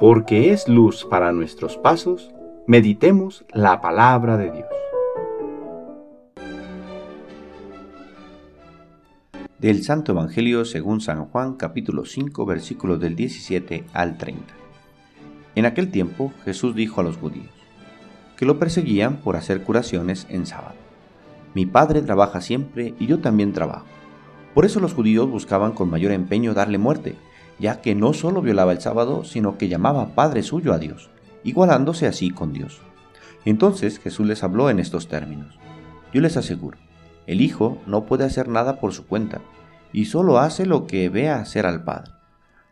porque es luz para nuestros pasos, meditemos la palabra de Dios. Del Santo Evangelio según San Juan capítulo 5 versículos del 17 al 30. En aquel tiempo Jesús dijo a los judíos, que lo perseguían por hacer curaciones en sábado. Mi Padre trabaja siempre y yo también trabajo. Por eso los judíos buscaban con mayor empeño darle muerte, ya que no solo violaba el sábado, sino que llamaba Padre suyo a Dios, igualándose así con Dios. Entonces Jesús les habló en estos términos. Yo les aseguro, el Hijo no puede hacer nada por su cuenta, y solo hace lo que vea hacer al Padre.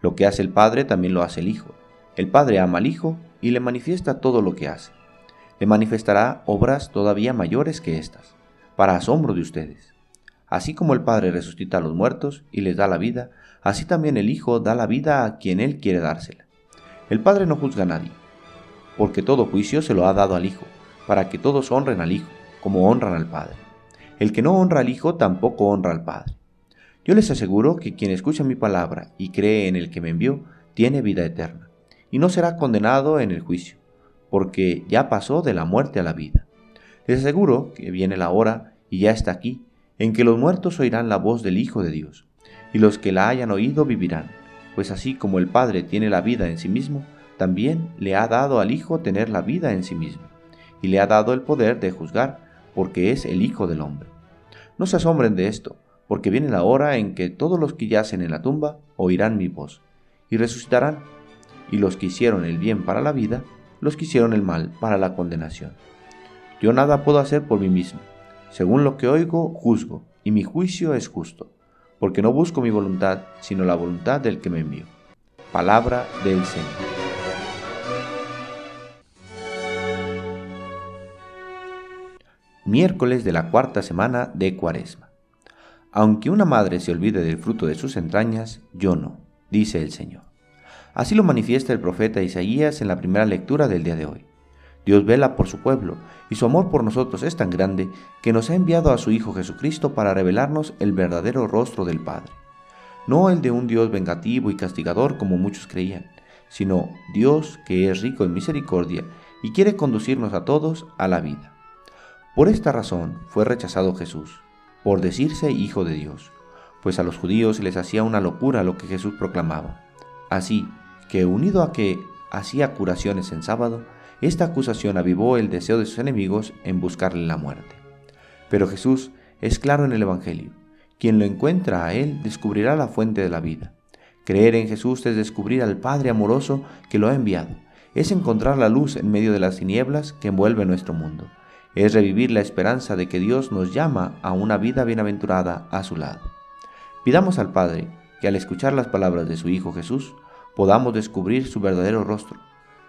Lo que hace el Padre también lo hace el Hijo. El Padre ama al Hijo y le manifiesta todo lo que hace. Le manifestará obras todavía mayores que estas, para asombro de ustedes. Así como el Padre resucita a los muertos y les da la vida, así también el Hijo da la vida a quien Él quiere dársela. El Padre no juzga a nadie, porque todo juicio se lo ha dado al Hijo, para que todos honren al Hijo, como honran al Padre. El que no honra al Hijo tampoco honra al Padre. Yo les aseguro que quien escucha mi palabra y cree en el que me envió, tiene vida eterna, y no será condenado en el juicio, porque ya pasó de la muerte a la vida. Les aseguro que viene la hora, y ya está aquí, en que los muertos oirán la voz del Hijo de Dios, y los que la hayan oído vivirán, pues así como el Padre tiene la vida en sí mismo, también le ha dado al Hijo tener la vida en sí mismo, y le ha dado el poder de juzgar, porque es el Hijo del Hombre. No se asombren de esto, porque viene la hora en que todos los que yacen en la tumba oirán mi voz, y resucitarán, y los que hicieron el bien para la vida, los que hicieron el mal para la condenación. Yo nada puedo hacer por mí mismo según lo que oigo, juzgo, y mi juicio es justo, porque no busco mi voluntad, sino la voluntad del que me envió. Palabra del Señor. Miércoles de la cuarta semana de Cuaresma. Aunque una madre se olvide del fruto de sus entrañas, yo no, dice el Señor. Así lo manifiesta el profeta Isaías en la primera lectura del día de hoy. Dios vela por su pueblo, y su amor por nosotros es tan grande que nos ha enviado a su Hijo Jesucristo para revelarnos el verdadero rostro del Padre. No el de un Dios vengativo y castigador como muchos creían, sino Dios que es rico en misericordia y quiere conducirnos a todos a la vida. Por esta razón fue rechazado Jesús, por decirse Hijo de Dios, pues a los judíos les hacía una locura lo que Jesús proclamaba. Así que unido a que hacía curaciones en sábado, esta acusación avivó el deseo de sus enemigos en buscarle la muerte. Pero Jesús es claro en el Evangelio. Quien lo encuentra a Él descubrirá la fuente de la vida. Creer en Jesús es descubrir al Padre amoroso que lo ha enviado. Es encontrar la luz en medio de las tinieblas que envuelve nuestro mundo. Es revivir la esperanza de que Dios nos llama a una vida bienaventurada a su lado. Pidamos al Padre que al escuchar las palabras de su Hijo Jesús podamos descubrir su verdadero rostro